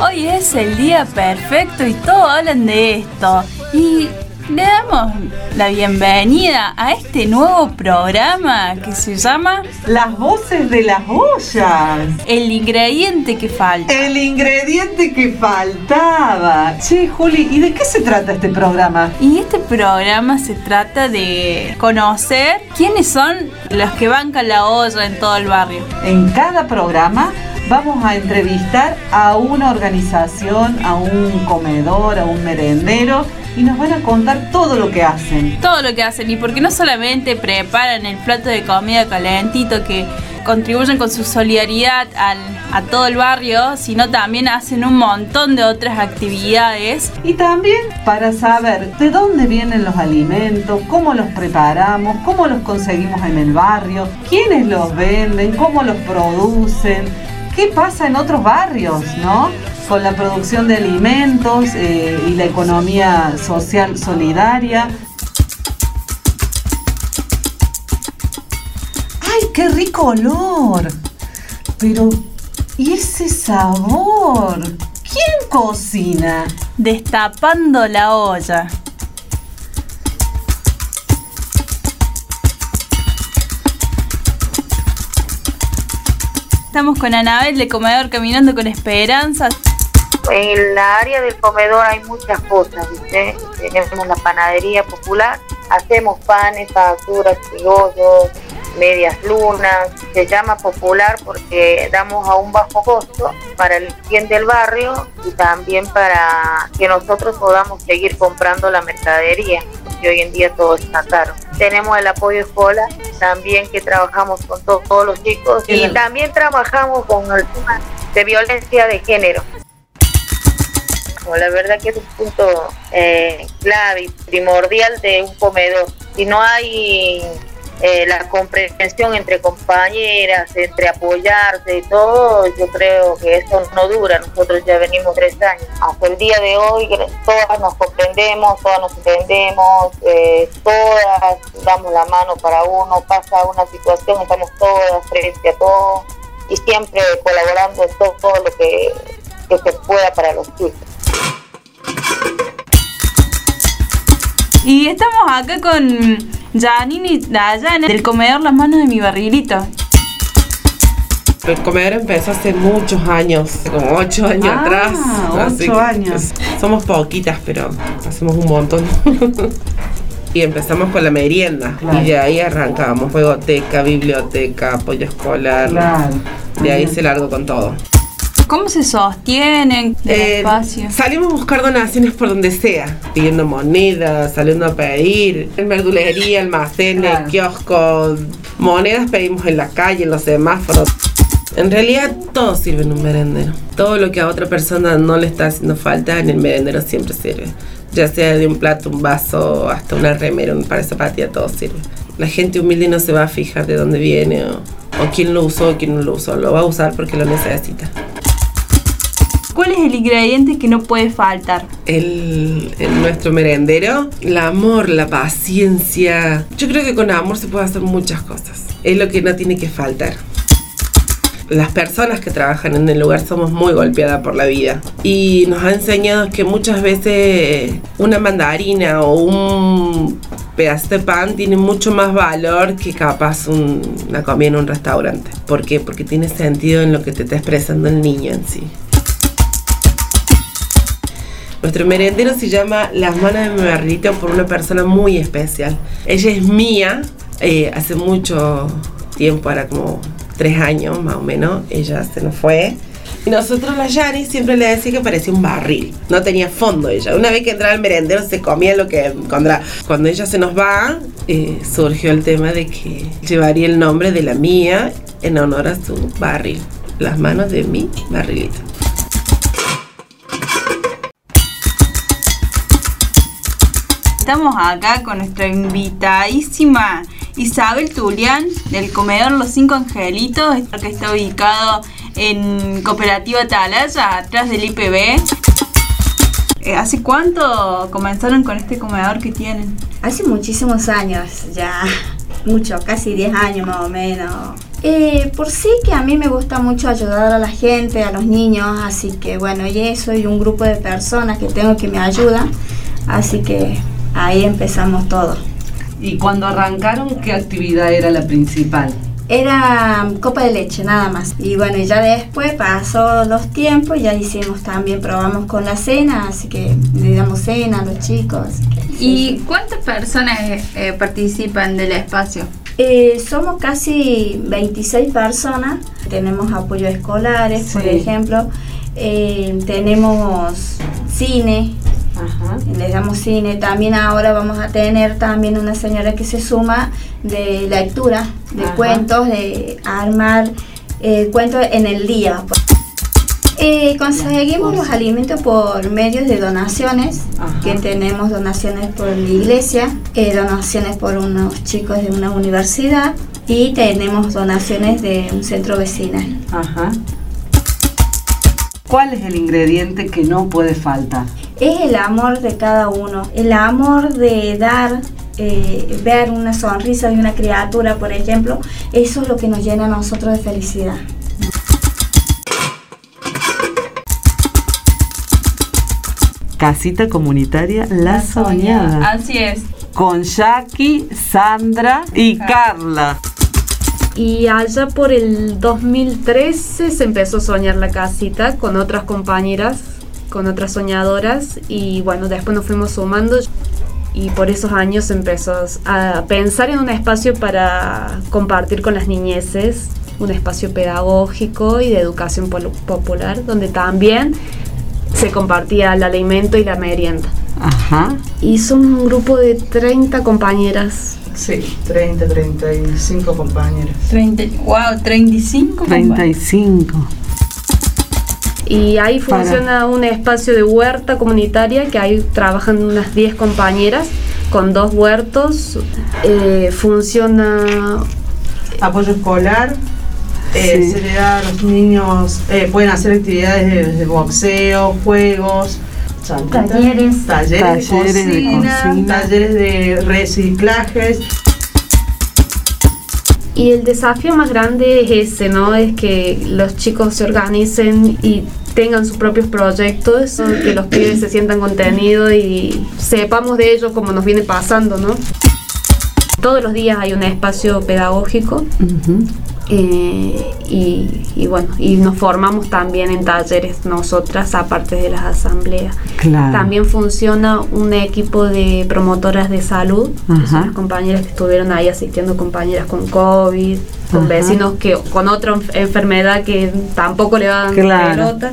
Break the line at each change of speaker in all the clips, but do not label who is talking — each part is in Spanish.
Hoy es el día perfecto y todos hablan de esto. Y le damos la bienvenida a este nuevo programa que se llama
Las voces de las ollas.
El ingrediente que falta.
El ingrediente que faltaba. Che, Juli, ¿y de qué se trata este programa?
Y este programa se trata de conocer quiénes son los que bancan la olla en todo el barrio.
En cada programa vamos a entrevistar a una organización, a un comedor, a un merendero y nos van a contar todo lo que hacen.
Todo lo que hacen y porque no solamente preparan el plato de comida calentito que contribuyen con su solidaridad a todo el barrio, sino también hacen un montón de otras actividades.
Y también para saber de dónde vienen los alimentos, cómo los preparamos, cómo los conseguimos en el barrio, quiénes los venden, cómo los producen, qué pasa en otros barrios, ¿no? Con la producción de alimentos eh, y la economía social solidaria. ¡Ay, qué rico olor! Pero, ¿y ese sabor? ¿Quién cocina?
Destapando la olla. Estamos con Anabel de Comedor Caminando con Esperanza.
En la área del comedor hay muchas cosas, ¿viste? Tenemos la panadería popular, hacemos panes, facturas, criollos, medias lunas. Se llama popular porque damos a un bajo costo para el bien del barrio y también para que nosotros podamos seguir comprando la mercadería, porque hoy en día todo está caro. Tenemos el apoyo escuela, también que trabajamos con todos los chicos y también trabajamos con el tema de violencia de género. La verdad que es un punto eh, clave y primordial de un comedor. Si no hay eh, la comprensión entre compañeras, entre apoyarse y todo, yo creo que esto no dura. Nosotros ya venimos tres años. Hasta el día de hoy todas nos comprendemos, todas nos entendemos, eh, todas damos la mano para uno, pasa una situación, estamos todas frente a todo y siempre colaborando en todo, lo que, que se pueda para los chicos.
Y estamos acá con Janine y Dayana del comedor Las Manos de mi Barrilito.
El comedor empezó hace muchos años, como ocho años
Ah,
atrás.
ocho años.
Somos poquitas, pero hacemos un montón. y empezamos con la merienda.
Claro.
Y de ahí arrancamos. Juegoteca, biblioteca, apoyo escolar.
Claro.
De ahí se largo con todo.
¿Cómo se sostienen del
Eh,
espacio?
salimos a buscar donaciones por donde sea, pidiendo monedas, saliendo a pedir, en verdulería, almacenes,
Claro.
kioscos, monedas pedimos en la calle, en los semáforos. En realidad todo sirve en un merendero. Todo lo que a otra persona no le está haciendo falta, en el merendero siempre sirve. Ya sea de un plato, un vaso, hasta una remera, un par de zapatillas, todo sirve. La gente humilde no se va a fijar de dónde viene o, o quién lo usó o quién no lo usó. Lo va a usar porque lo necesita.
¿Cuál es el ingrediente que no puede faltar?
el, en nuestro merendero, el amor, la paciencia. Yo creo que con amor se puede hacer muchas cosas. Es lo que no tiene que faltar. Las personas que trabajan en el lugar somos muy golpeadas por la vida y nos ha enseñado que muchas veces una mandarina o un pedazo de pan tiene mucho más valor que capaz un- una comida en un restaurante. ¿Por qué? Porque tiene sentido en lo que te está expresando el niño en sí. Nuestro merendero se llama Las manos de mi barrilito por una persona muy especial. Ella es mía, eh, hace mucho tiempo, era como tres años más o menos, ella se nos fue. Y nosotros, la Yani, siempre le decía que parecía un barril. No tenía fondo ella. Una vez que entraba al merendero se comía lo que encontraba. Cuando ella se nos va, eh, surgió el tema de que llevaría el nombre de la mía en honor a su barril. Las manos de mi barrilito.
Estamos acá con nuestra invitadísima Isabel Tulián del comedor Los Cinco Angelitos, que está ubicado en Cooperativa Atalaya, atrás del IPB. Eh, ¿Hace cuánto comenzaron con este comedor que tienen?
Hace muchísimos años, ya mucho, casi 10 años más o menos. Eh, por sí que a mí me gusta mucho ayudar a la gente, a los niños, así que bueno, y soy un grupo de personas que tengo que me ayudan, así que ahí empezamos todo.
¿Y cuando arrancaron qué actividad era la principal?
Era copa de leche, nada más. Y bueno, ya después pasó los tiempos, ya hicimos también, probamos con la cena, así que le damos cena a los chicos.
¿Y cuántas personas eh, participan del espacio?
Eh, somos casi 26 personas, tenemos apoyos escolares, por ejemplo, eh, tenemos cine, les damos cine, también ahora vamos a tener también una señora que se suma de lectura, de cuentos, de armar eh, cuentos en el día. Eh, conseguimos los alimentos por medios de donaciones, que tenemos donaciones por la iglesia, eh, donaciones por unos chicos de una universidad y tenemos donaciones de un centro vecinal. Ajá.
¿Cuál es el ingrediente que no puede faltar?
Es el amor de cada uno, el amor de dar, eh, ver una sonrisa de una criatura, por ejemplo, eso es lo que nos llena a nosotros de felicidad.
Casita Comunitaria La, Soñada.
Así es.
Con Jackie, Sandra y Carla.
Y allá por el 2013 se empezó a soñar la casita con otras compañeras, con otras soñadoras y bueno, después nos fuimos sumando y por esos años empezó a pensar en un espacio para compartir con las niñeces, un espacio pedagógico y de educación popular, donde también se compartía el alimento y la merienda. Ajá. Y son un grupo de 30 compañeras.
Sí, 30, 35 compañeras.
30, wow, 35
35.
Y ahí funciona un espacio de huerta comunitaria que ahí trabajan unas 10 compañeras con dos huertos. Eh, funciona
apoyo escolar, eh, se le da a los niños, eh, pueden hacer actividades de, boxeo, juegos,
talleres,
talleres, de, cocina, talleres de reciclajes.
Y el desafío más grande es ese, ¿no? Es que los chicos se organicen y tengan sus propios proyectos, que los pibes se sientan contenidos y sepamos de ellos como nos viene pasando, ¿no? Todos los días hay un espacio pedagógico eh, y, bueno, y nos formamos también en talleres nosotras, aparte de las asambleas. También funciona un equipo de promotoras de salud, son las compañeras que estuvieron ahí asistiendo, compañeras con COVID, con vecinos que con otra enfermedad que tampoco le van claro. pelota.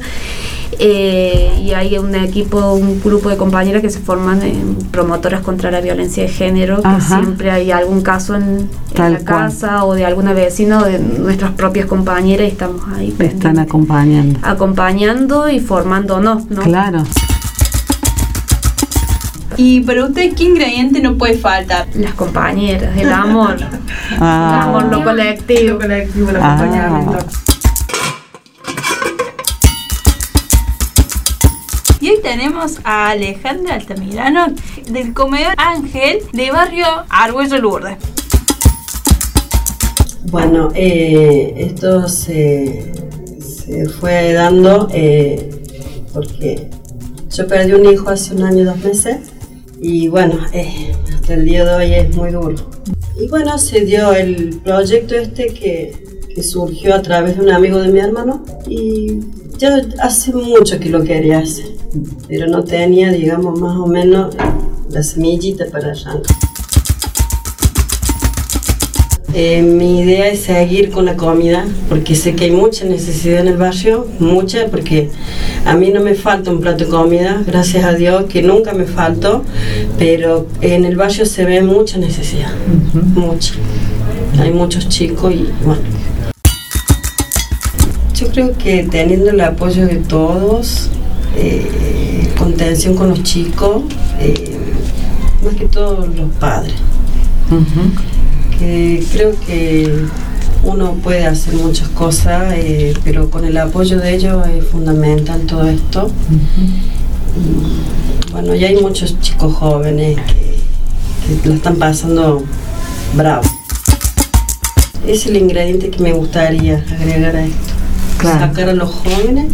Eh, y hay un equipo, un grupo de compañeras que se forman en promotoras contra la violencia de género, que siempre hay algún caso en, la casa o de alguna vecina o de nuestras propias compañeras y estamos ahí.
Están acompañando.
Acompañando y formándonos, ¿no?
Claro.
Y para usted, ¿qué ingrediente no puede faltar?
Las compañeras, el amor. Ah. El amor, lo colectivo. Lo colectivo, el ah.
Y hoy tenemos a Alejandra Altamirano del comedor Ángel de barrio Argüello Lourdes.
Bueno, eh, esto se, fue dando eh, porque yo perdí un hijo hace un año, dos meses, y bueno, eh, hasta el día de hoy es muy duro. Y bueno, se dio el proyecto este que, que surgió a través de un amigo de mi hermano y yo hace mucho que lo quería hacer pero no tenía, digamos, más o menos la semillita para arrancar. Eh, mi idea es seguir con la comida, porque sé que hay mucha necesidad en el barrio, mucha, porque a mí no me falta un plato de comida, gracias a Dios que nunca me faltó, pero en el barrio se ve mucha necesidad, mucha. Hay muchos chicos y bueno. Yo creo que teniendo el apoyo de todos, eh, contención con los chicos, eh, más que todo los padres. que creo que uno puede hacer muchas cosas, eh, pero con el apoyo de ellos es fundamental todo esto. bueno, ya hay muchos chicos jóvenes que, que lo están pasando bravo. es el ingrediente que me gustaría agregar a esto. Sacar a los jóvenes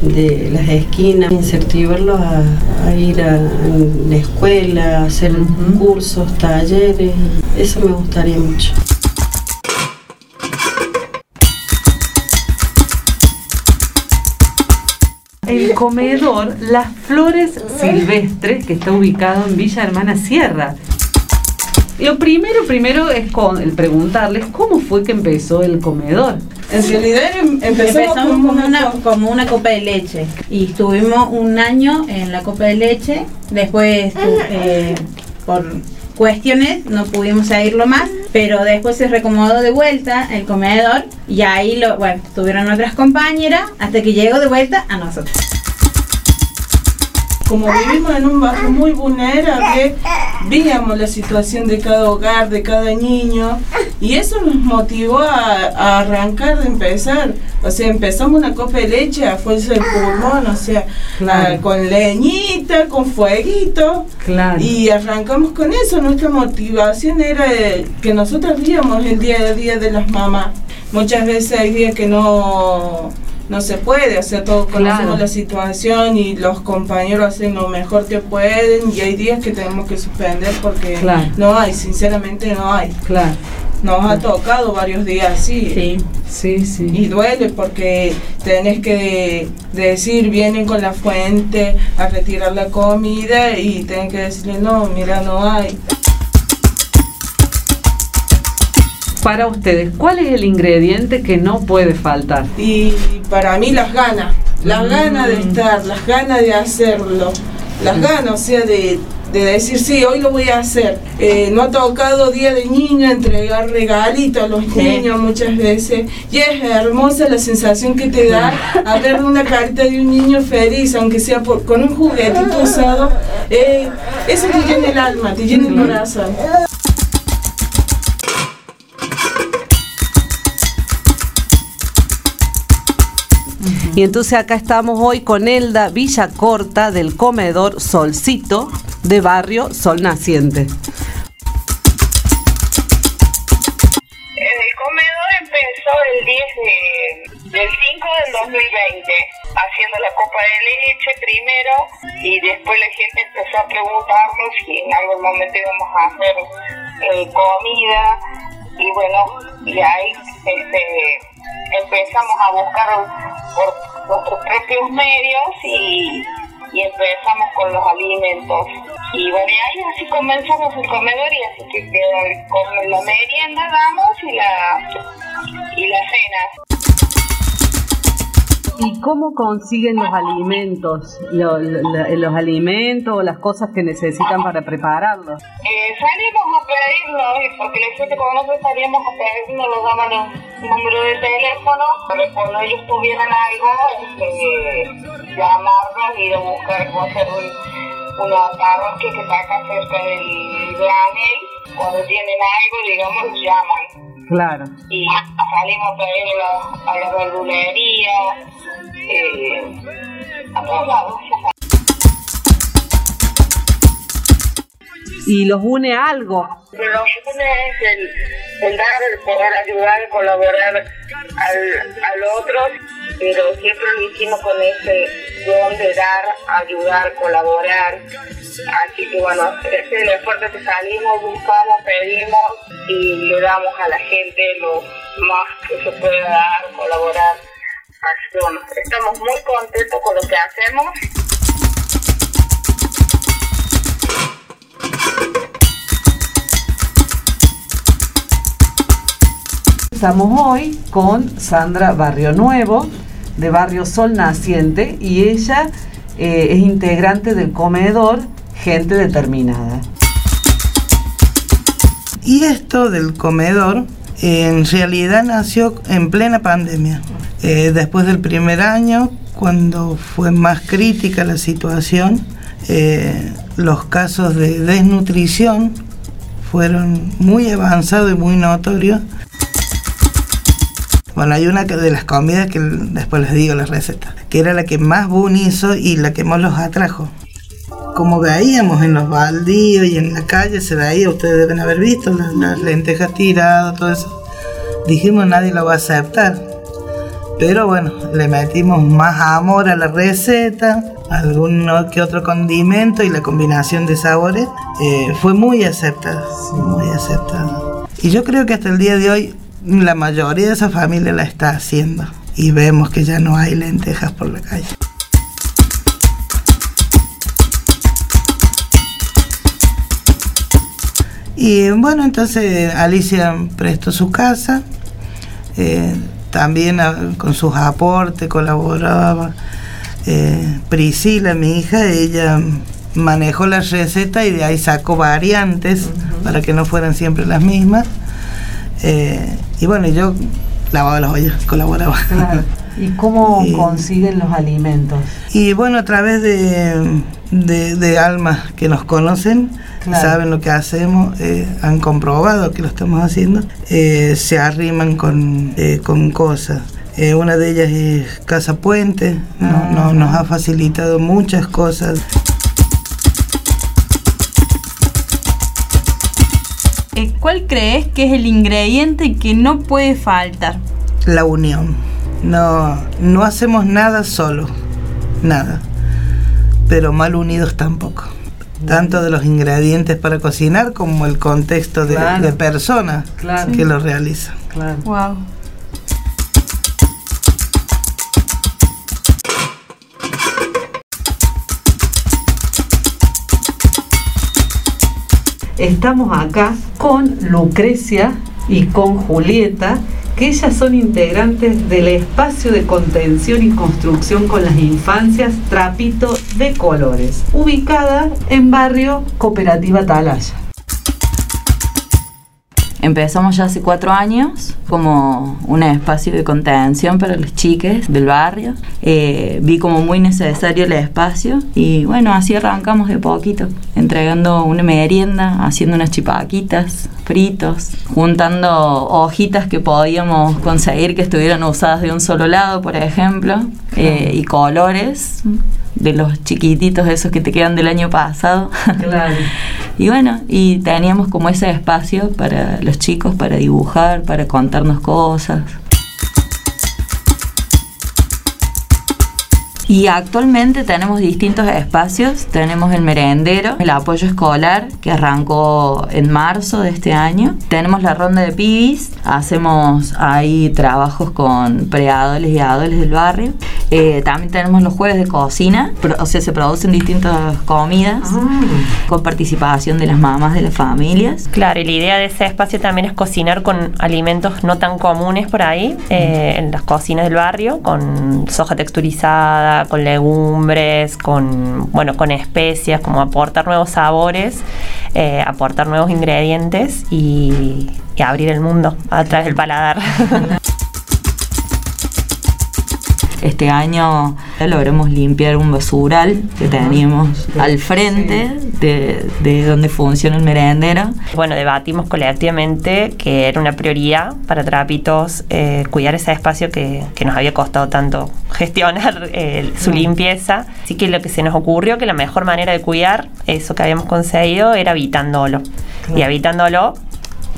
de las esquinas, incentivarlos a, ir a, la escuela, a hacer cursos, talleres. Eso me gustaría mucho.
El comedor Las Flores Silvestres, que está ubicado en Villa Hermana Sierra. Lo primero, primero es con el preguntarles cómo fue que empezó el comedor.
En realidad em, empezamos,
como, una, como una copa de leche. Y estuvimos un año en la copa de leche, después eh, por cuestiones no pudimos seguirlo más, pero después se recomodó de vuelta el comedor. Y ahí lo, bueno, tuvieron otras compañeras hasta que llegó de vuelta a nosotros.
Como vivimos en un barrio muy vulnerable, veíamos la situación de cada hogar, de cada niño, y eso nos motivó a, arrancar de empezar. O sea, empezamos una copa de leche a fuerza del pulmón, o sea, con leñita, con fueguito, y arrancamos con eso. Nuestra motivación era que nosotros víamos el día a día de las mamás. Muchas veces hay días que no no se puede, o sea, todos conocemos la situación y los compañeros hacen lo mejor que pueden y hay días que tenemos que suspender porque no hay, sinceramente no hay.
Claro.
Nos ha tocado varios días así.
Sí, sí, sí.
Y duele porque tenés que decir, vienen con la fuente a retirar la comida y tienen que decirle, no, mira, no hay.
para ustedes, ¿cuál es el ingrediente que no puede faltar?
Y para mí las ganas, las mm. ganas de estar, las ganas de hacerlo, las ganas, o sea, de, decir, sí, hoy lo voy a hacer. Eh, no ha tocado día de niño entregar regalitos a los niños muchas veces. Y es hermosa la sensación que te da a ver una carita de un niño feliz, aunque sea con un juguetito usado. Eh, eso te llena el alma, te llena el corazón.
Y entonces acá estamos hoy con Elda Villacorta del comedor Solcito de barrio Sol Naciente.
El comedor empezó el 10 del 5 del 2020, haciendo la copa de leche primero y después la gente empezó a preguntarnos si en algún momento íbamos a hacer eh, comida y bueno, y ahí este, empezamos a buscar por nuestros propios medios y, empezamos con los alimentos. Y bueno, y ahí así comenzamos el comedor y así que con la merienda damos y la, y la cena.
¿Y cómo consiguen los alimentos? Los, los, alimentos o las cosas que necesitan para prepararlos.
Eh, salimos a pedirlo, porque la gente cuando nosotros salíamos a pedirlo nos daban un número de teléfono, para cuando ellos tuvieran algo, este, llamarnos y ir a buscar cómo hacer un, una parroquia que está acá cerca del granel. Cuando tienen algo, digamos, llaman.
Claro.
Y salimos a pedir a la verdulería, eh, a todos lados.
y los une algo.
Los une es el, el, dar, el poder ayudar, colaborar al, al otro, pero siempre lo hicimos con ese don de dar, ayudar, colaborar. Así que bueno, ese es el esfuerzo que salimos, buscamos, pedimos y le damos a la gente lo más que se pueda dar, colaborar. Así que bueno, estamos muy contentos con lo que hacemos.
Estamos hoy con Sandra Barrio Nuevo, de Barrio Sol Naciente, y ella eh, es integrante del comedor Gente Determinada.
Y esto del comedor en realidad nació en plena pandemia. Eh, después del primer año, cuando fue más crítica la situación, eh, los casos de desnutrición fueron muy avanzados y muy notorios bueno, hay una de las comidas que después les digo la receta, que era la que más Boon hizo y la que más los atrajo. Como veíamos en los baldíos y en la calle, se veía, ustedes deben haber visto las, lentejas tiradas, todo eso. dijimos nadie lo va a aceptar. Pero bueno, le metimos más amor a la receta, algún que otro condimento y la combinación de sabores eh, fue muy aceptada, muy aceptada. Y yo creo que hasta el día de hoy la mayoría de esa familia la está haciendo y vemos que ya no hay lentejas por la calle. Y bueno, entonces Alicia prestó su casa, eh, también con sus aportes colaboraba. Eh, Priscila, mi hija, ella manejó la receta y de ahí sacó variantes para que no fueran siempre las mismas. Eh, y bueno, yo lavaba las ollas, colaboraba.
¿Y cómo consiguen los alimentos?
Y bueno, a través de, de, almas que nos conocen, saben lo que hacemos, eh, han comprobado que lo estamos haciendo, eh, se arriman con, eh, con cosas. una de ellas es Casa Puente, no, nos ha facilitado muchas cosas.
¿Cuál crees que es el ingrediente que no puede faltar?
La unión. No, no hacemos nada solo, nada. Pero mal unidos tampoco. Tanto de los ingredientes para cocinar como el contexto de, de personas que lo realizan.
Wow.
Estamos acá con Lucrecia y con Julieta que ellas son integrantes del espacio de contención y construcción con las infancias Trapito de Colores, ubicada en barrio Cooperativa Talaya.
Empezamos ya hace cuatro años como un espacio de contención para los chiques del barrio. Eh, vi como muy necesario el espacio y bueno, así arrancamos de poquito, entregando una merienda, haciendo unas chipaquitas, fritos, juntando hojitas que podíamos conseguir que estuvieran usadas de un solo lado, por ejemplo, eh, y colores de los chiquititos esos que te quedan del año pasado. Claro. y bueno, y teníamos como ese espacio para los chicos, para dibujar, para contarnos cosas. Y actualmente tenemos distintos espacios. Tenemos el merendero, el apoyo escolar, que arrancó en marzo de este año. Tenemos la ronda de pibis. Hacemos ahí trabajos con preadoles y adoles del barrio. Eh, también tenemos los jueves de cocina. O sea, se producen distintas comidas ah. con participación de las mamás de las familias.
Claro, y la idea de ese espacio también es cocinar con alimentos no tan comunes por ahí, eh, en las cocinas del barrio, con soja texturizada con legumbres, con, bueno, con especias, como aportar nuevos sabores, eh, aportar nuevos ingredientes y, y abrir el mundo a través del paladar.
Este año logramos limpiar un basural que teníamos al frente de, donde funciona el merendero.
Bueno, debatimos colectivamente que era una prioridad para Trapitos eh, cuidar ese espacio que, nos había costado tanto gestionar eh, su limpieza. Así que lo que se nos ocurrió que la mejor manera de cuidar eso que habíamos conseguido era habitándolo. Y habitándolo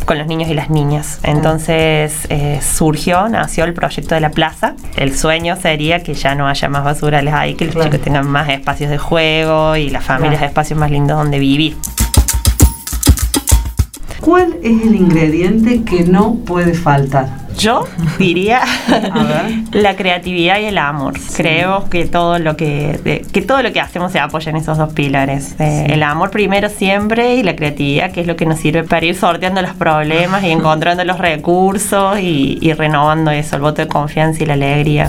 con los niños y las niñas. Entonces eh, surgió, nació el proyecto de la plaza. El sueño sería que ya no haya más basurales ahí, que los chicos tengan más espacios de juego y las familias espacios más lindos donde vivir.
¿Cuál es el ingrediente que no puede faltar?
Yo diría la creatividad y el amor. Creo que todo lo que, que todo lo que hacemos se apoya en esos dos pilares. Eh, el amor primero siempre y la creatividad, que es lo que nos sirve para ir sorteando los problemas y encontrando los recursos y, y renovando eso, el voto de confianza y la alegría.